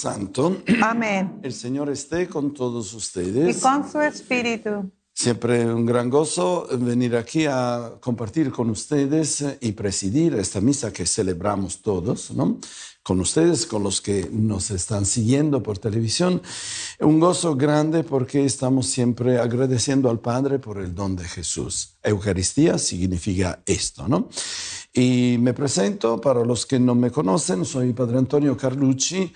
Santo, Amén. el Señor esté con todos Y ustedes. con su espíritu. Siempre un gran gozo venir aquí a compartir con ustedes y presidir esta misa que celebramos todos, ¿no? Con ustedes, con los que nos están siguiendo por televisión. Un gozo grande porque estamos siempre agradeciendo al Padre por el don de Jesús. Eucaristía significa esto, ¿no? Y me presento para los que no me conocen, soy Padre Antonio Carlucci.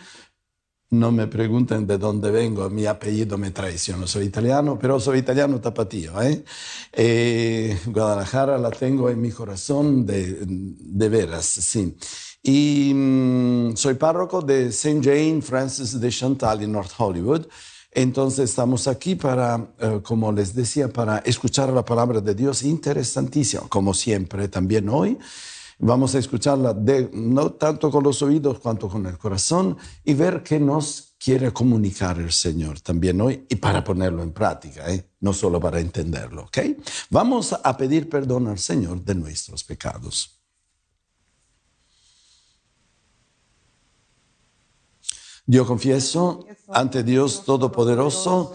No me pregunten de dónde vengo, mi apellido me traiciona, soy italiano, pero soy italiano tapatío. ¿eh? Eh, Guadalajara la tengo en mi corazón de, de veras, sí. Y mm, soy párroco de St. Jane Francis de Chantal en North Hollywood. Entonces estamos aquí para, eh, como les decía, para escuchar la palabra de Dios interesantísima, como siempre también hoy. Vamos a escucharla de- no tanto con los oídos cuanto con el corazón y ver qué nos quiere comunicar el Señor también hoy y para ponerlo en práctica, ¿eh? no solo para entenderlo. ¿ok? Vamos a pedir perdón al Señor de nuestros pecados. Yo confieso ante Dios Todopoderoso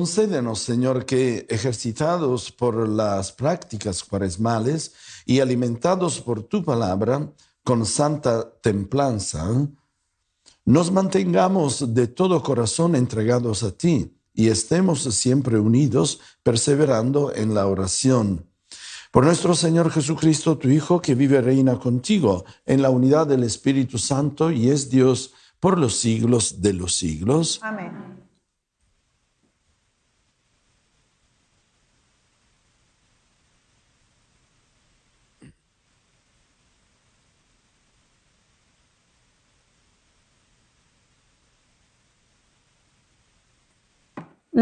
Concédenos, Señor, que ejercitados por las prácticas cuaresmales y alimentados por tu palabra con santa templanza, nos mantengamos de todo corazón entregados a ti y estemos siempre unidos, perseverando en la oración. Por nuestro Señor Jesucristo, tu Hijo, que vive y reina contigo en la unidad del Espíritu Santo y es Dios por los siglos de los siglos. Amén.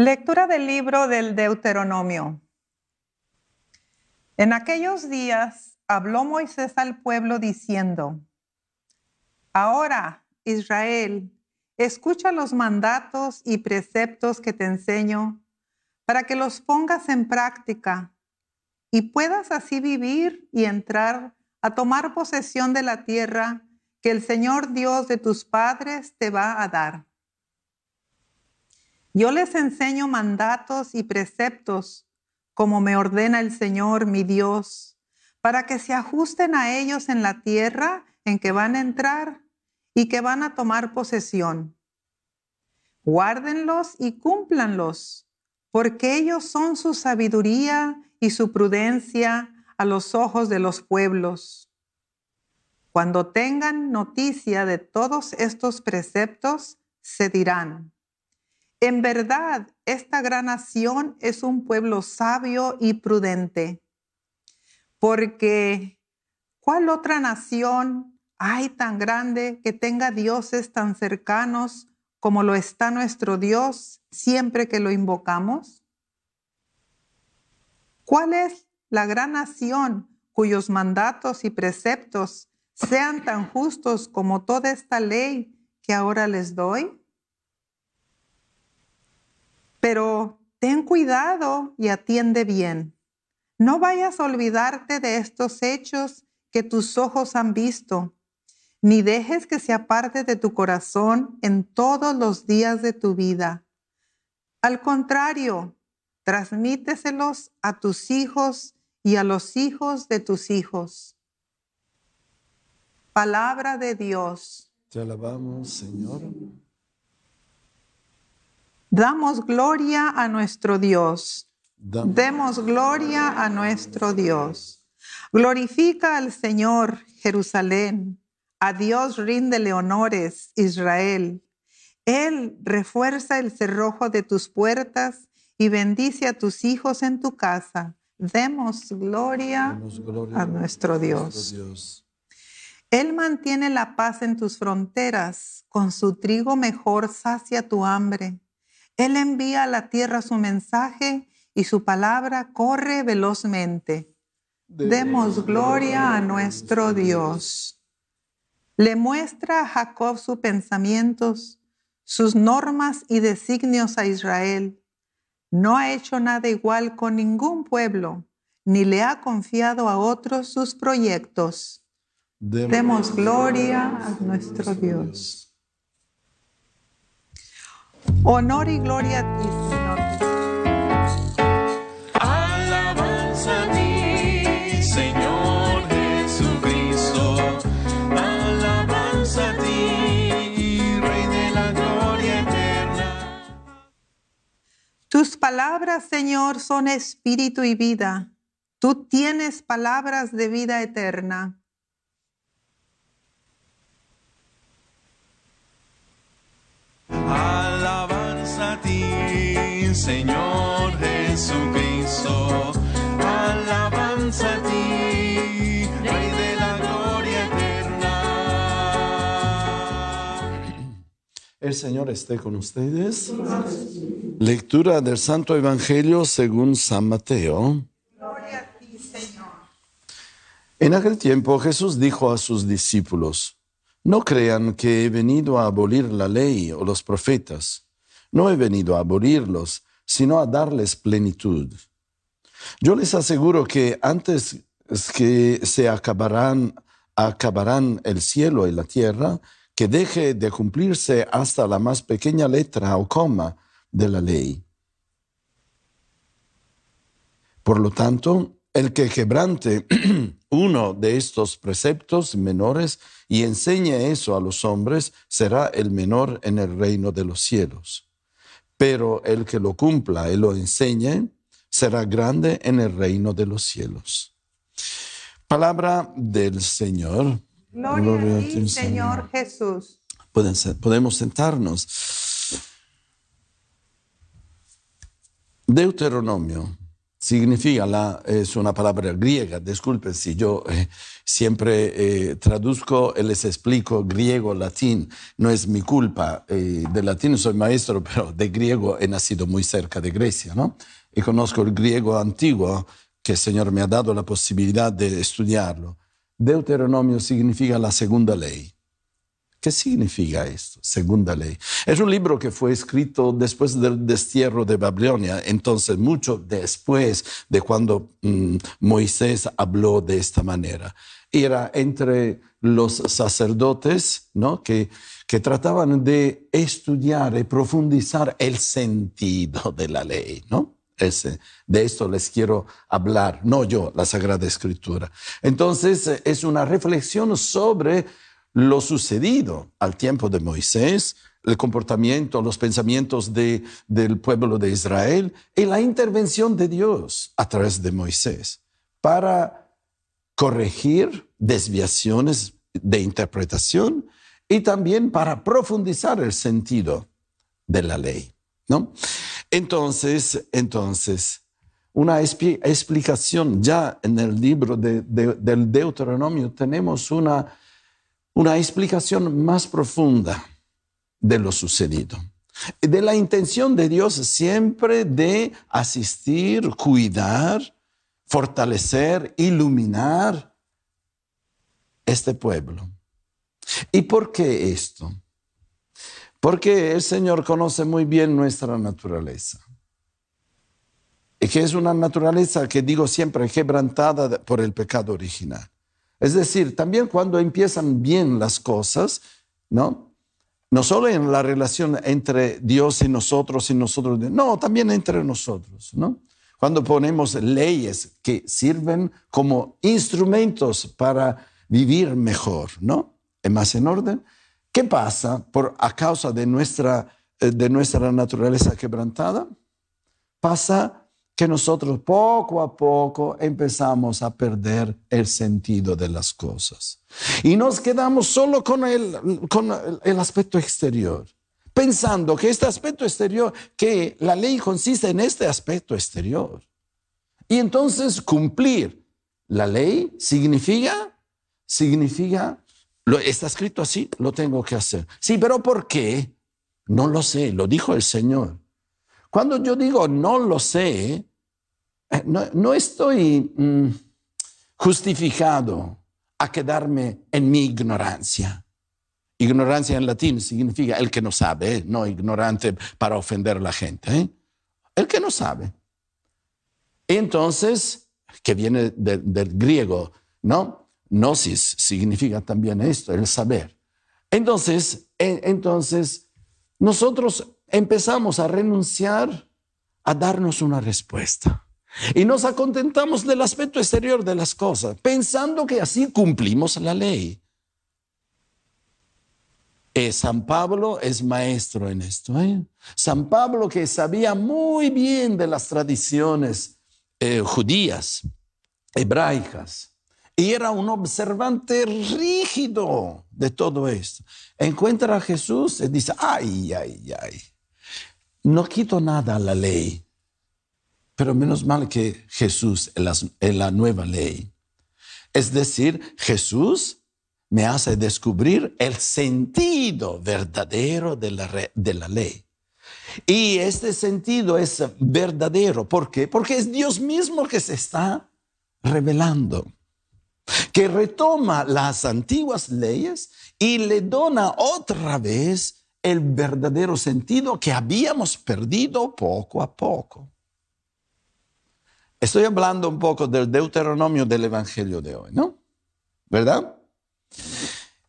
Lectura del libro del Deuteronomio. En aquellos días habló Moisés al pueblo diciendo, Ahora, Israel, escucha los mandatos y preceptos que te enseño para que los pongas en práctica y puedas así vivir y entrar a tomar posesión de la tierra que el Señor Dios de tus padres te va a dar. Yo les enseño mandatos y preceptos como me ordena el Señor mi Dios, para que se ajusten a ellos en la tierra en que van a entrar y que van a tomar posesión. Guárdenlos y cúmplanlos, porque ellos son su sabiduría y su prudencia a los ojos de los pueblos. Cuando tengan noticia de todos estos preceptos, se dirán, en verdad, esta gran nación es un pueblo sabio y prudente, porque ¿cuál otra nación hay tan grande que tenga dioses tan cercanos como lo está nuestro Dios siempre que lo invocamos? ¿Cuál es la gran nación cuyos mandatos y preceptos sean tan justos como toda esta ley que ahora les doy? Pero ten cuidado y atiende bien. No vayas a olvidarte de estos hechos que tus ojos han visto, ni dejes que se aparte de tu corazón en todos los días de tu vida. Al contrario, transmíteselos a tus hijos y a los hijos de tus hijos. Palabra de Dios. Te alabamos, Señor. Damos gloria a nuestro Dios. Damos Demos gloria a nuestro Dios. Glorifica al Señor, Jerusalén. A Dios ríndele honores, Israel. Él refuerza el cerrojo de tus puertas y bendice a tus hijos en tu casa. Demos gloria a nuestro Dios. nuestro Dios. Él mantiene la paz en tus fronteras, con su trigo mejor sacia tu hambre. Él envía a la tierra su mensaje y su palabra corre velozmente. Demos gloria a nuestro Dios. Le muestra a Jacob sus pensamientos, sus normas y designios a Israel. No ha hecho nada igual con ningún pueblo, ni le ha confiado a otros sus proyectos. Demos gloria a nuestro Dios. Honor y gloria a ti, Señor. Alabanza a ti, Señor Jesucristo. Alabanza a ti, Rey de la gloria eterna. Tus palabras, Señor, son espíritu y vida. Tú tienes palabras de vida eterna. Alabanza a ti, Señor Jesucristo. Alabanza a ti, Rey de la gloria eterna. El Señor esté con ustedes. Lectura del Santo Evangelio según San Mateo. Gloria a ti, Señor. En aquel tiempo Jesús dijo a sus discípulos, no crean que he venido a abolir la ley o los profetas. No he venido a abolirlos, sino a darles plenitud. Yo les aseguro que antes que se acabarán, acabarán el cielo y la tierra, que deje de cumplirse hasta la más pequeña letra o coma de la ley. Por lo tanto, el que quebrante uno de estos preceptos menores y enseñe eso a los hombres será el menor en el reino de los cielos. Pero el que lo cumpla y lo enseñe será grande en el reino de los cielos. Palabra del Señor. Gloria, a ti, Señor Jesús. Ser- podemos sentarnos. Deuteronomio, significa, la, es una palabra griega, disculpen si yo eh, siempre eh, traduzco y les explico griego, latín, no es mi culpa, eh, de latín soy maestro, pero de griego he nacido muy cerca de Grecia, ¿no? Y conozco el griego antiguo, que el Señor me ha dado la posibilidad de estudiarlo. Deuteronomio significa la segunda ley. ¿Qué significa esto? Segunda ley. Es un libro que fue escrito después del destierro de Babilonia, entonces mucho después de cuando mm, Moisés habló de esta manera. Era entre los sacerdotes ¿no? que, que trataban de estudiar y profundizar el sentido de la ley. ¿no? Ese, de esto les quiero hablar, no yo, la Sagrada Escritura. Entonces es una reflexión sobre lo sucedido al tiempo de Moisés, el comportamiento, los pensamientos de, del pueblo de Israel y la intervención de Dios a través de Moisés para corregir desviaciones de interpretación y también para profundizar el sentido de la ley, ¿no? Entonces, entonces, una expli- explicación ya en el libro de- del Deuteronomio tenemos una una explicación más profunda de lo sucedido. De la intención de Dios siempre de asistir, cuidar, fortalecer, iluminar este pueblo. ¿Y por qué esto? Porque el Señor conoce muy bien nuestra naturaleza. Y que es una naturaleza que digo siempre quebrantada por el pecado original. Es decir, también cuando empiezan bien las cosas, ¿no? No solo en la relación entre Dios y nosotros y nosotros, no, también entre nosotros, ¿no? Cuando ponemos leyes que sirven como instrumentos para vivir mejor, ¿no? Y más en orden. ¿Qué pasa por a causa de nuestra eh, de nuestra naturaleza quebrantada? Pasa que nosotros poco a poco empezamos a perder el sentido de las cosas. Y nos quedamos solo con el, con el- aspecto exterior, pensando que este aspecto exterior, que la ley consiste en este aspecto exterior. Y entonces cumplir la ley significa, significa, está escrito así, lo tengo que hacer. Sí, pero ¿por qué? No lo sé, lo dijo el Señor. Cuando yo digo no lo sé, no, no estoy mm, justificado a quedarme en mi ignorancia. Ignorancia en latín significa el que no sabe, ¿eh? no ignorante para ofender a la gente. ¿eh? El que no sabe. Entonces, que viene de- del griego, ¿no? Gnosis significa también esto, el saber. Entonces, en- entonces, nosotros empezamos a renunciar a darnos una respuesta. Y nos acontentamos del aspecto exterior de las cosas, pensando que así cumplimos la ley. San Pablo es maestro en esto. ¿eh? San Pablo que sabía muy bien de las tradiciones eh, judías, hebraicas, y era un observante rígido de todo esto. Encuentra a Jesús y dice, ay, ay, ay, no quito nada a la ley, pero menos mal que Jesús es la, nueva ley. Es decir, Jesús me hace descubrir el sentido verdadero de la, de la ley. Y este sentido es verdadero. ¿Por qué? Porque es Dios mismo que se está revelando, que retoma las antiguas leyes y le dona otra vez el verdadero sentido que habíamos perdido poco a poco. Estoy hablando un poco del Deuteronomio del Evangelio de hoy, ¿no? ¿Verdad?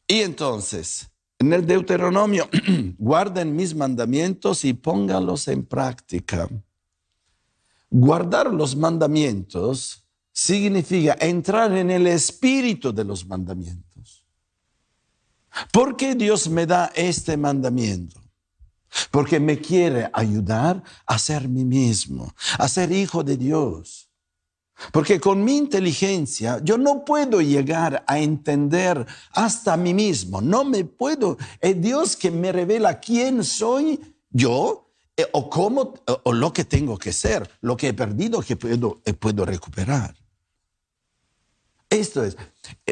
Y entonces, en el Deuteronomio, guarden mis mandamientos y pónganlos en práctica. Guardar los mandamientos significa entrar en el espíritu de los mandamientos. ¿Por qué Dios me da este mandamiento? Porque me quiere ayudar a ser mí mismo, a ser hijo de Dios. Porque con mi inteligencia yo no puedo llegar a entender hasta mí mismo. No me puedo. Es Dios que me revela quién soy yo eh, o cómo, o, o lo que tengo que ser, lo que he perdido que puedo, eh, puedo recuperar. Esto es,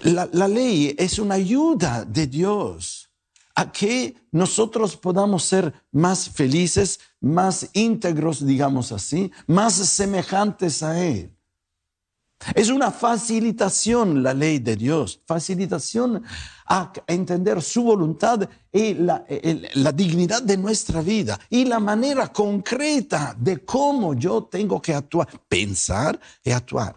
la, la ley es una ayuda de Dios a que nosotros podamos ser más felices, más íntegros, digamos así, más semejantes a Él. Es una facilitación la ley de Dios, facilitación a entender su voluntad y la, la dignidad de nuestra vida y la manera concreta de cómo yo tengo que actuar, pensar y actuar.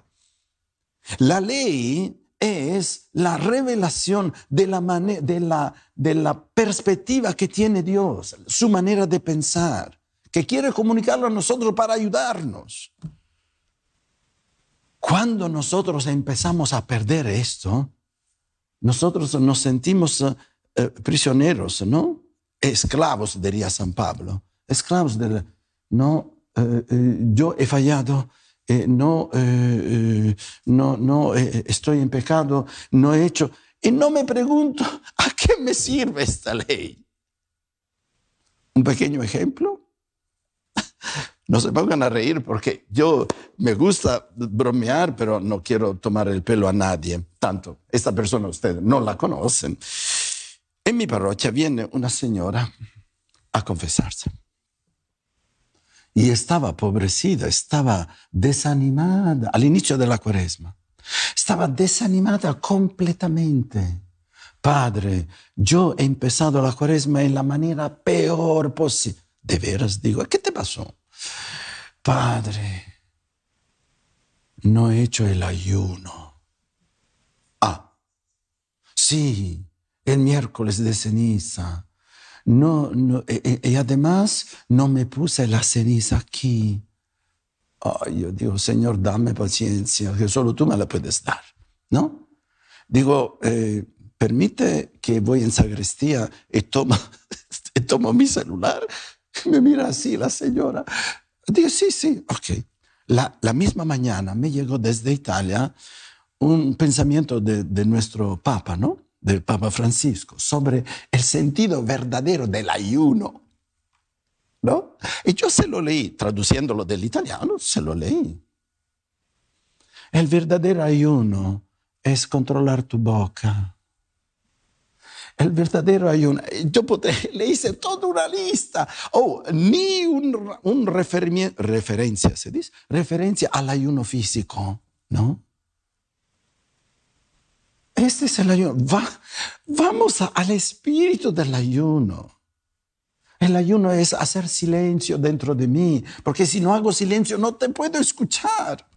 La ley es la revelación de la, de, la, de la perspectiva que tiene Dios, su manera de pensar, que quiere comunicarlo a nosotros para ayudarnos. Cuando nosotros empezamos a perder esto, nosotros nos sentimos eh, eh, prisioneros, ¿no? Esclavos, diría San Pablo. Esclavos del, no, eh, eh, yo he fallado, eh, no, eh, eh, no, no, eh, estoy en pecado, no he hecho. Y no me pregunto, ¿a qué me sirve esta ley? Un pequeño ejemplo. No se pongan a reír porque yo me gusta bromear, pero no quiero tomar el pelo a nadie. Tanto, esta persona ustedes no la conocen. En mi parroquia viene una señora a confesarse. Y estaba pobrecida, estaba desanimada al inicio de la cuaresma. Estaba desanimada completamente. Padre, yo he empezado la cuaresma en la manera peor posible. De veras digo, ¿qué te pasó? Padre, no he hecho el ayuno. Ah, sí, el miércoles de ceniza. No, no, e- e- y además no me puse la ceniza aquí. Ay, yo digo, Señor, dame paciencia, que solo tú me la puedes dar, ¿no? Digo, eh, permite que voy en sacristía y tomo, y tomo mi celular. Me mira así la señora. Digo, sí, sí, ok. La, la misma mañana me llegó desde Italia un pensamiento de, de nuestro Papa, ¿no? Del Papa Francisco, sobre el sentido verdadero del ayuno. ¿No? Y yo se lo leí, traduciéndolo del italiano, se lo leí. El verdadero ayuno es controlar tu boca. El verdadero ayuno. Yo le hice toda una lista. Oh, ni un, un referencia, ¿se dice? Referencia al ayuno físico, ¿no? Este es el ayuno. Va- vamos al espíritu del ayuno. El ayuno es hacer silencio dentro de mí, porque si no hago silencio no te puedo escuchar.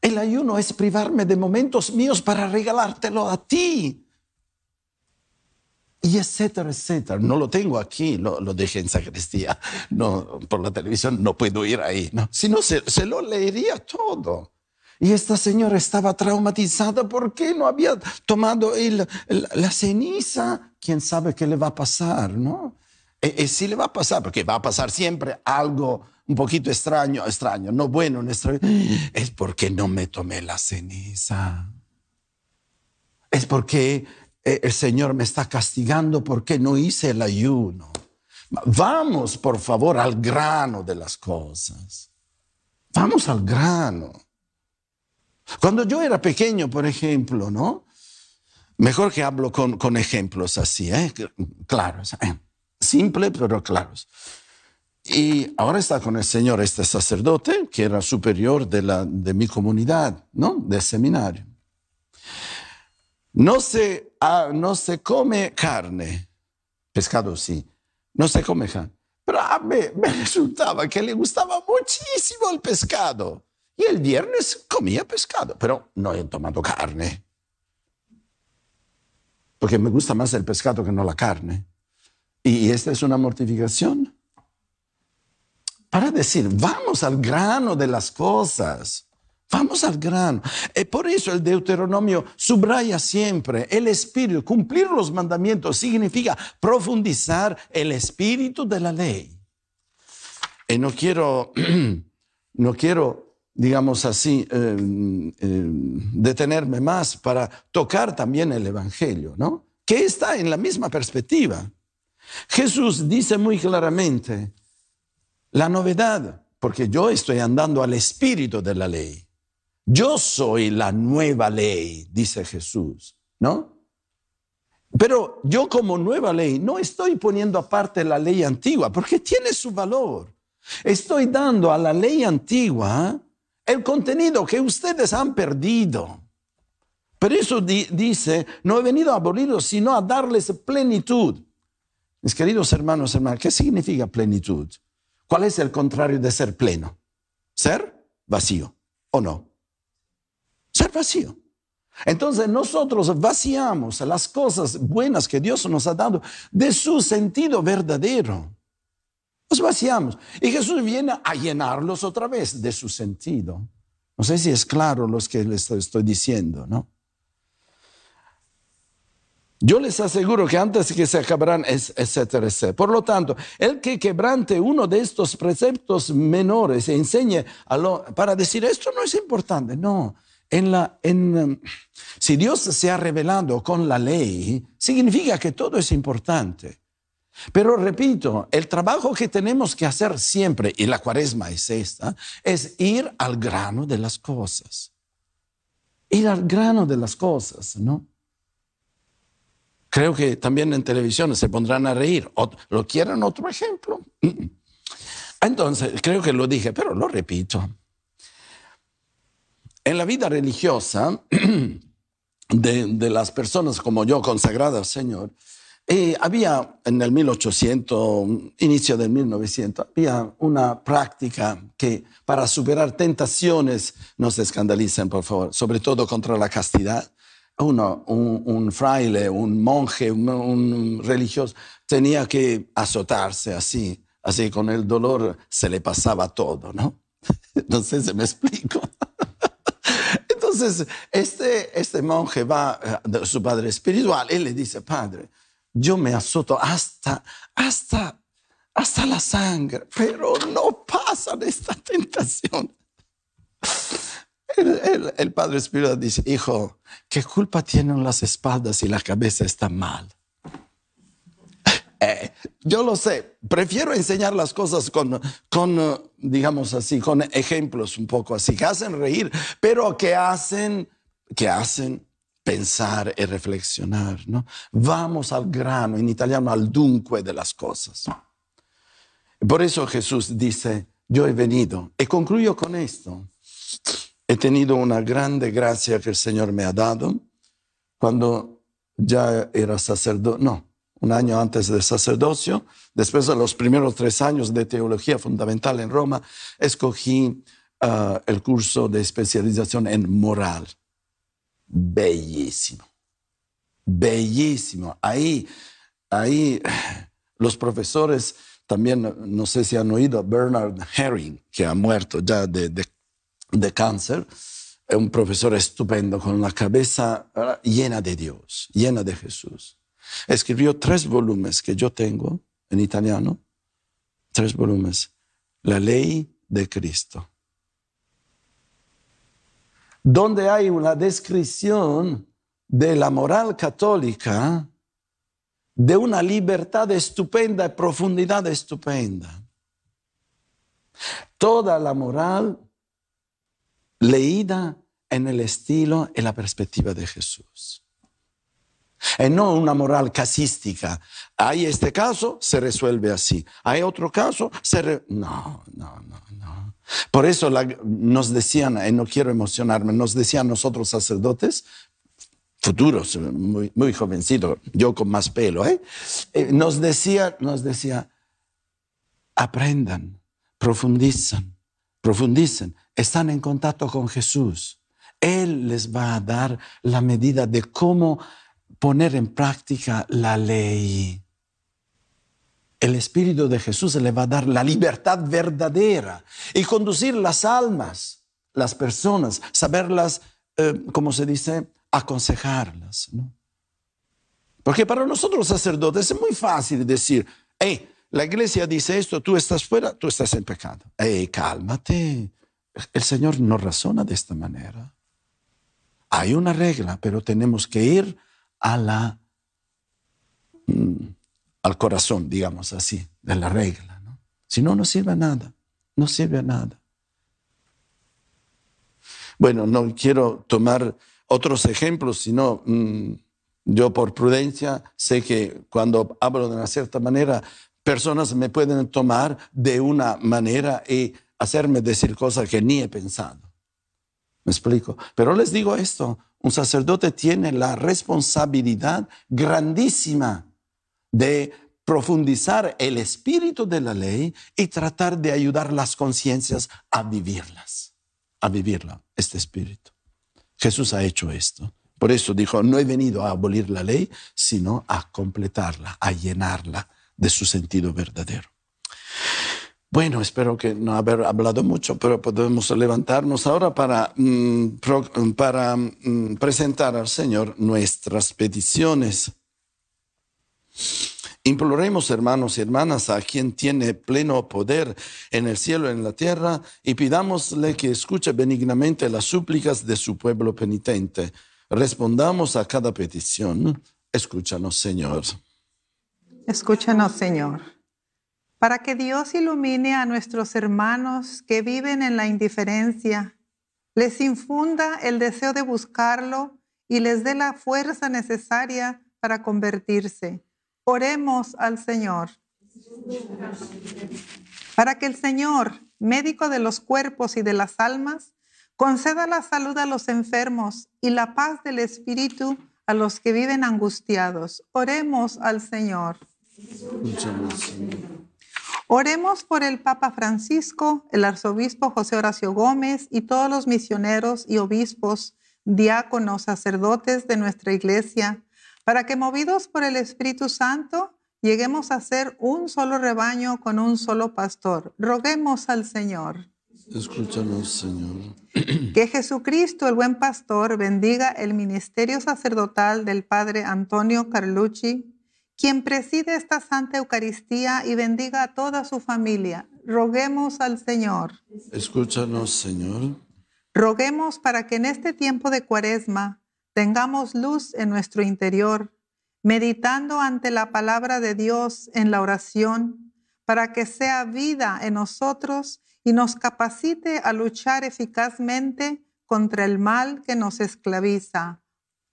El ayuno es privarme de momentos míos para regalártelo a ti. Y etcétera, etcétera. No lo tengo aquí, lo, lo dejé en sacristía. No, por la televisión no puedo ir ahí. No. Si no, se, se lo leería todo. Y esta señora estaba traumatizada porque no había tomado el- el- la ceniza. ¿Quién sabe qué le va a pasar, no? Y, y sí le va a pasar, porque va a pasar siempre algo un poquito extraño, extraño, no bueno en nuestra vida. Es porque no me tomé la ceniza. Es porque eh, el Señor me está castigando porque no hice el ayuno. Vamos, por favor, al grano de las cosas. Vamos al grano. Cuando yo era pequeño, por ejemplo, ¿no? Mejor que hablo con, con ejemplos así, ¿eh? Claros. ¿eh? Simple, pero claros. Y ahora está con el Señor este sacerdote, que era superior de, la, de mi comunidad, ¿no? Del seminario. No se, ah, no se come carne, pescado sí, no se come carne. Pero a mí me resultaba que le gustaba muchísimo el pescado. Y el viernes comía pescado, pero no he tomado carne. Porque me gusta más el pescado que no la carne. Y esta es una mortificación. Para decir, vamos al grano de las cosas. Vamos al grano. Y por eso el Deuteronomio subraya siempre el espíritu. Cumplir los mandamientos significa profundizar el espíritu de la ley. Y no quiero, no quiero, digamos así, eh, eh, detenerme más para tocar también el Evangelio, ¿no? Que está en la misma perspectiva. Jesús dice muy claramente, la novedad, porque yo estoy andando al espíritu de la ley. Yo soy la nueva ley, dice Jesús, ¿no? Pero yo como nueva ley no estoy poniendo aparte la ley antigua, porque tiene su valor. Estoy dando a la ley antigua el contenido que ustedes han perdido. Por eso di- dice, no he venido a abolirlos, sino a darles plenitud. Mis queridos hermanos, hermanas, ¿qué significa plenitud? ¿Cuál es el contrario de ser pleno? Ser vacío, ¿o no? Ser vacío. Entonces nosotros vaciamos las cosas buenas que Dios nos ha dado de su sentido verdadero. Los vaciamos. Y Jesús viene a llenarlos otra vez de su sentido. No sé si es claro lo que les estoy diciendo, ¿no? Yo les aseguro que antes que se acabarán, etcétera, etcétera. Por lo tanto, el que quebrante uno de estos preceptos menores e enseñe para decir esto no es importante, no. Um, si Dios se ha revelado con la ley, significa que todo es importante. Pero repito, el trabajo que tenemos que hacer siempre, y la cuaresma es esta, es ir al grano de las cosas. Ir al grano de las cosas, ¿no? Creo que también en televisión se pondrán a reír. ¿Lo quieren otro ejemplo? Entonces, creo que lo dije, pero lo repito. En la vida religiosa de, de las personas como yo, consagradas al Señor, eh, había en el 1800, inicio del 1900, había una práctica que para superar tentaciones, no se escandalicen por favor, sobre todo contra la castidad, uno, un, un fraile, un monje, un, un religioso, tenía que azotarse así, así con el dolor se le pasaba todo, ¿no? No sé si me explico. Entonces, este, este monje va a su padre espiritual y le dice, padre, yo me azoto hasta, hasta, hasta la sangre, pero no pasa esta tentación. El, padre espiritual dice, hijo, ¿qué culpa tienen las espaldas si la cabeza está mal? Eh, yo lo sé, prefiero enseñar las cosas con, con, digamos así, con ejemplos un poco así, que hacen reír, pero que hacen, que hacen pensar y reflexionar, ¿no? Vamos al grano, en italiano al dunque de las cosas. Por eso Jesús dice, yo he venido, y concluyo con esto, he tenido una grande gracia que el Señor me ha dado cuando ya era sacerdote, no, un año antes del sacerdocio, después de los primeros tres años de teología fundamental en Roma, escogí ah, el curso de especialización en moral. Bellísimo, bellísimo. Ahí, ahí los profesores también, no sé si han oído Bernard Herring, que ha muerto ya de, de- de cáncer, es un profesor estupendo con la cabeza llena de Dios, llena de Jesús. Escribió tres volúmenes que yo tengo en italiano, tres volúmenes. La ley de Cristo. Donde hay una descripción de la moral católica, de una libertad estupenda y profundidad estupenda. Toda la moral leída en el estilo y la perspectiva de Jesús. Y no una moral casística. Hay este caso, se resuelve así. Hay otro caso, se... no, no, no. Por eso nos decían, y no quiero emocionarme, nos decían nosotros sacerdotes, futuros, muy, muy yo con más pelo, ¿eh? Eh, nos decía, nos decía, aprendan, profundizan, profundicen, están en contacto con Jesús. Él les va a dar la medida de cómo poner en práctica la ley. El Espíritu de Jesús le va a dar la libertad verdadera y conducir las almas, las personas, saberlas, eh, como se dice, aconsejarlas. ¿no? Porque para nosotros los sacerdotes es muy fácil decir, hey, la iglesia dice esto, tú estás fuera, tú estás en pecado. Hey, cálmate. El Señor no razona de esta manera. Hay una regla, pero tenemos que ir a la, mm, al corazón, digamos así, de la regla. Si no, no sirve a nada. No sirve a nada. Bueno, no quiero tomar otros ejemplos, sino mm, yo por prudencia sé que cuando hablo de una cierta manera, personas me pueden tomar de una manera y hacerme decir cosas que ni he pensado. ¿Me explico? Pero les digo esto, un sacerdote tiene la responsabilidad grandísima de profundizar el espíritu de la ley y tratar de ayudar las conciencias a vivirlas, a vivirla, este espíritu. Jesús ha hecho esto. Por eso dijo, no he venido a abolir la ley, sino a completarla, a llenarla de su sentido verdadero. Bueno, espero que no haber hablado mucho, pero podemos levantarnos ahora para, mm, para mm, presentar al Señor nuestras peticiones. Imploremos, hermanos y hermanas, a quien tiene pleno poder en el cielo y en la tierra, y pidámosle que escuche benignamente las súplicas de su pueblo penitente. Respondamos a cada petición. Escúchanos, Señor. Escúchanos, Señor. Para que Dios ilumine a nuestros hermanos que viven en la indiferencia, les infunda el deseo de buscarlo y les dé la fuerza necesaria para convertirse. Oremos al Señor. Para que el Señor, médico de los cuerpos y de las almas, conceda la salud a los enfermos y la paz del espíritu a los que viven angustiados. Oremos al Señor. Oremos por el Papa Francisco, el arzobispo José Horacio Gómez y todos los misioneros y obispos, diáconos, sacerdotes de nuestra iglesia, para que movidos por el Espíritu Santo lleguemos a ser un solo rebaño con un solo pastor. Roguemos al Señor. Escúchanos, Señor. Que Jesucristo, el buen pastor, bendiga el ministerio sacerdotal del Padre Antonio Carlucci, quien preside esta Santa Eucaristía y bendiga a toda su familia. Roguemos al Señor. Escúchanos, Señor. Roguemos para que en este tiempo de cuaresma tengamos luz en nuestro interior, meditando ante la palabra de Dios en la oración, para que sea vida en nosotros y nos capacite a luchar eficazmente contra el mal que nos esclaviza.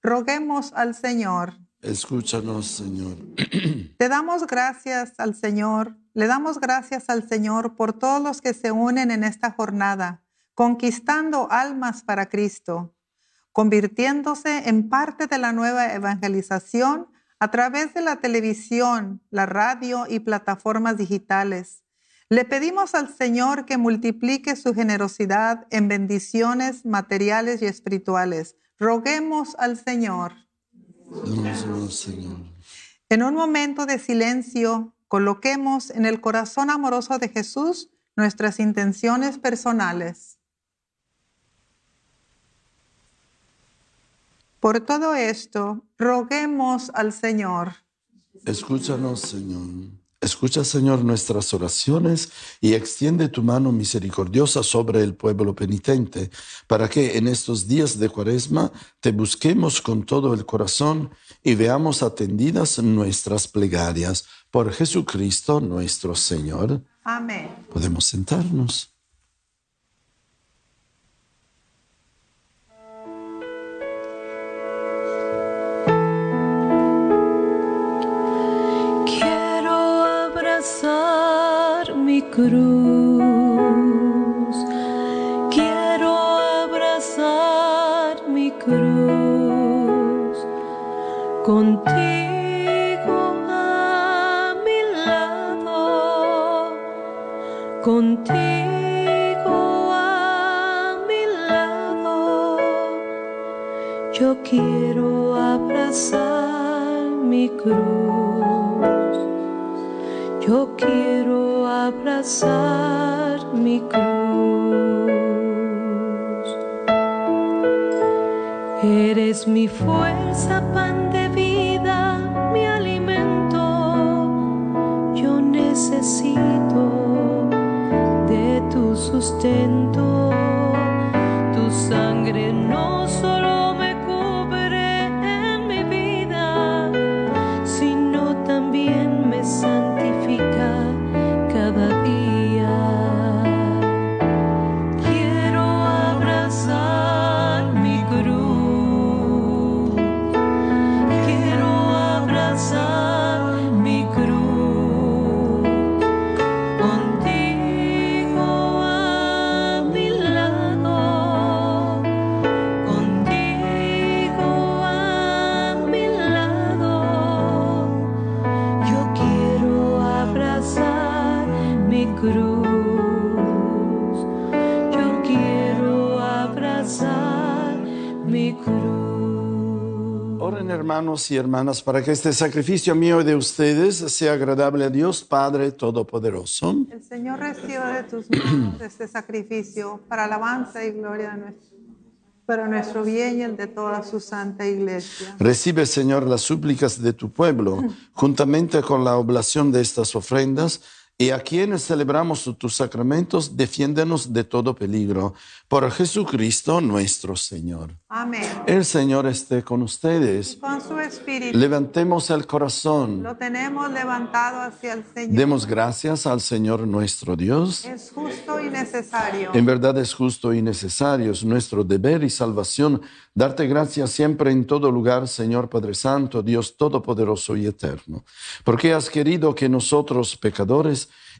Roguemos al Señor. Escúchanos, Señor. Te damos gracias al Señor, le damos gracias al Señor por todos los que se unen en esta jornada, conquistando almas para Cristo, convirtiéndose en parte de la nueva evangelización a través de la televisión, la radio y plataformas digitales. Le pedimos al Señor que multiplique su generosidad en bendiciones materiales y espirituales. Roguemos al Señor. En un momento de silencio, coloquemos en el corazón amoroso de Jesús nuestras intenciones personales. Por todo esto, roguemos al Señor. Escúchanos, Señor. Escucha, Señor, nuestras oraciones y extiende tu mano misericordiosa sobre el pueblo penitente, para que en estos días de cuaresma te busquemos con todo el corazón y veamos atendidas nuestras plegarias. Por Jesucristo nuestro Señor. Amén. Podemos sentarnos. Cruz. Quiero abrazar mi cruz. Contigo a mi lado. Contigo a mi lado. Yo quiero abrazar mi cruz. Yo quiero abrazar mi cruz. Eres mi fuerza, pan de vida, mi alimento. Yo necesito de tu sustento. Hermanos y hermanas para que este sacrificio mío y de ustedes sea agradable a Dios Padre Todopoderoso. El Señor reciba de tus manos este sacrificio para alabanza y gloria de nuestro, para nuestro bien y el de toda su santa iglesia. Recibe, Señor, las súplicas de tu pueblo, juntamente con la oblación de estas ofrendas, y a quienes celebramos tus sacramentos, defiéndenos de todo peligro. Por Jesucristo nuestro Señor. Amén. El Señor esté con ustedes. Con su espíritu Levantemos el corazón. lo tenemos levantado hacia el Señor. Demos gracias al Señor nuestro Dios. Es justo y necesario. En verdad es justo y necesario, es nuestro deber y salvación darte gracias siempre en todo lugar, Señor Padre Santo, Dios Todopoderoso y Eterno, porque has querido que nosotros, pecadores,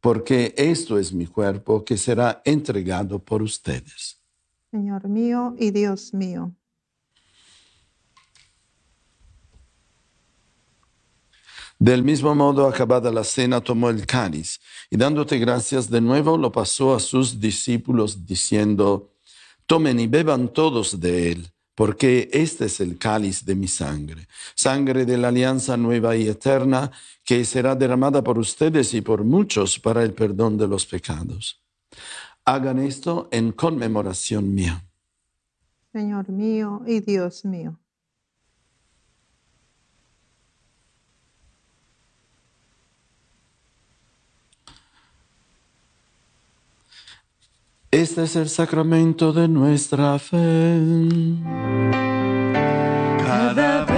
porque esto es mi cuerpo que será entregado por ustedes. Señor mío y Dios mío. Del mismo modo, acabada la cena, tomó el cáliz y dándote gracias de nuevo, lo pasó a sus discípulos diciendo, tomen y beban todos de él, porque este es el cáliz de mi sangre, sangre de la alianza nueva y eterna, que será derramada por ustedes y por muchos para el perdón de los pecados. Hagan esto en conmemoración mía. Señor mío y Dios mío. Este es el sacramento de nuestra fe. Cada vez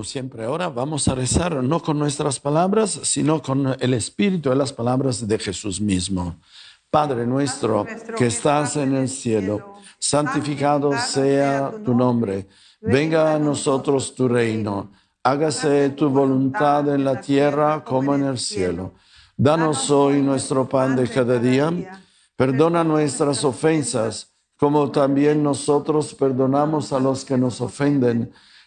Como siempre ahora vamos a rezar no con nuestras palabras, sino con el Espíritu de las palabras de Jesús mismo. Padre nuestro que estás en el cielo, santificado sea tu nombre. Venga a nosotros tu reino. Hágase tu voluntad en la tierra como en el cielo. Danos hoy nuestro pan de cada día. Perdona nuestras ofensas, como también nosotros perdonamos a los que nos ofenden.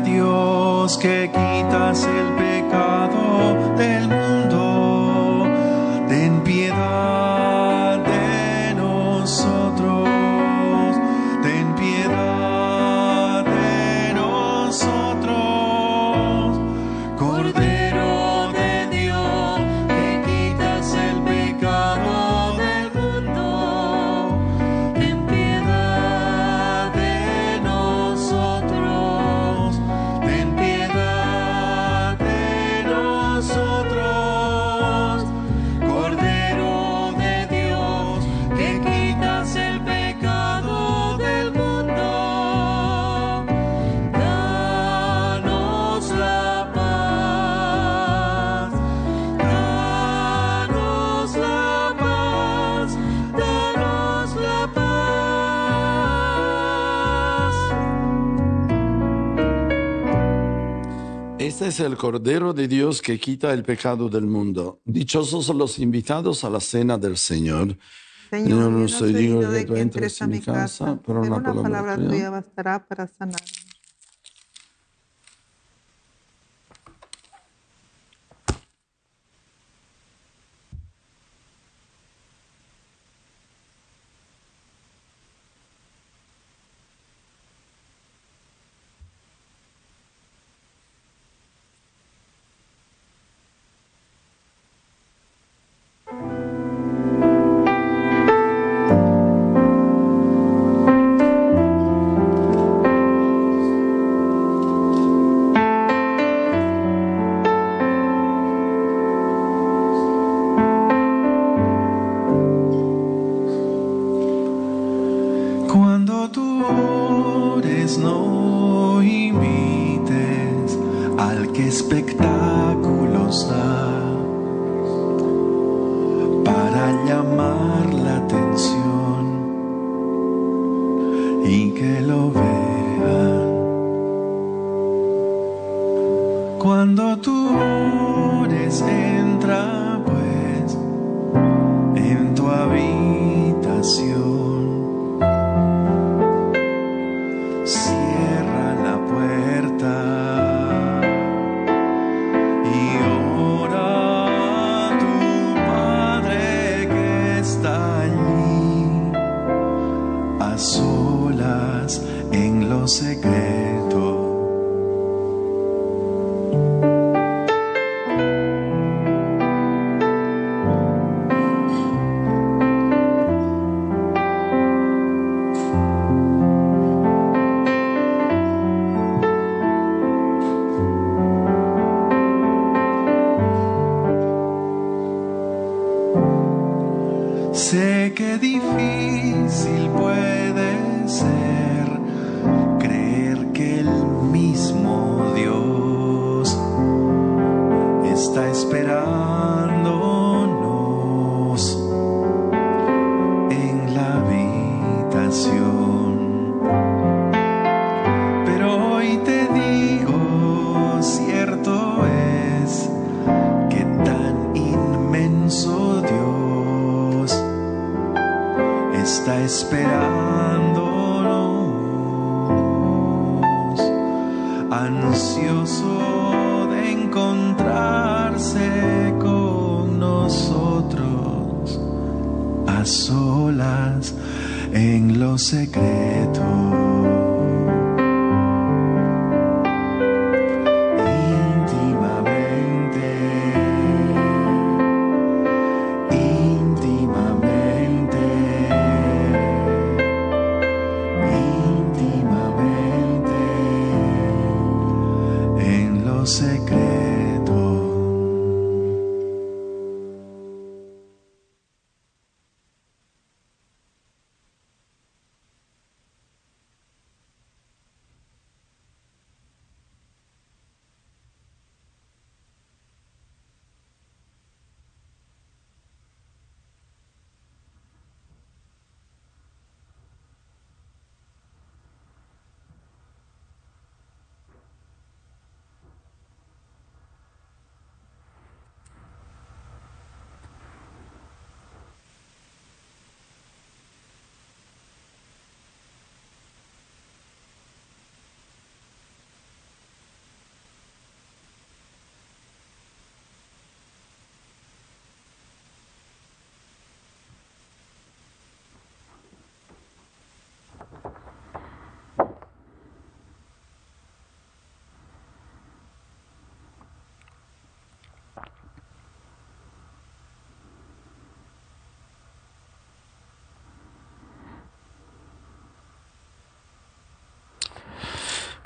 Dios que quitas el pecado del Este es el Cordero de Dios que quita el pecado del mundo. Dichosos los invitados a la cena del Señor. Señor, yo no soy digno de que entres en mi casa, pero una palabra tuya. tuya bastará para sanar.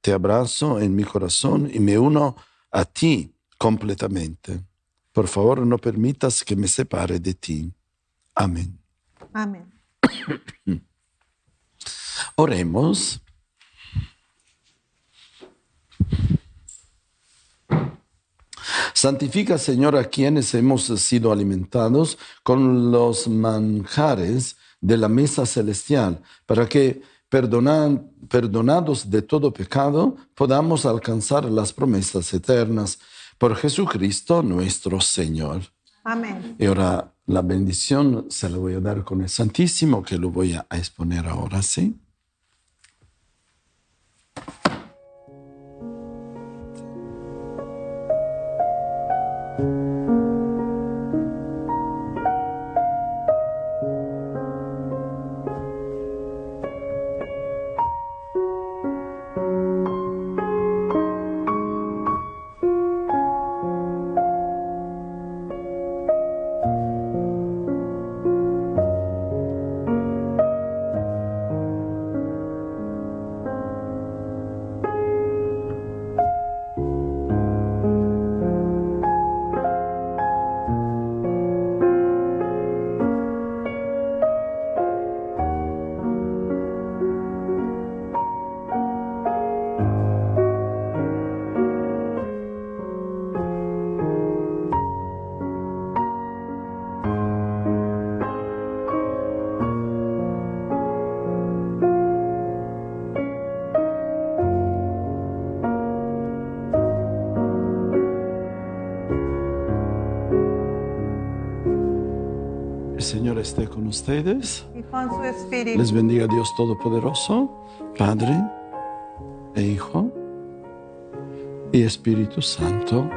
te abrazo en mi corazón y me uno a ti completamente. Por favor, no permitas que me separe de ti. Amén. Amén. Oremos. Santifica, Señor, a quienes hemos sido alimentados con los manjares de la mesa celestial, para que, perdonan- perdonados de todo pecado, podamos alcanzar las promesas eternas por Jesucristo nuestro Señor. Amén. Y ahora la bendición se la voy a dar con el Santísimo, que lo voy a exponer ahora, ¿sí? Ustedes. Y con su espíritu. Les bendiga Dios Todopoderoso, Padre e Hijo y Espíritu Santo.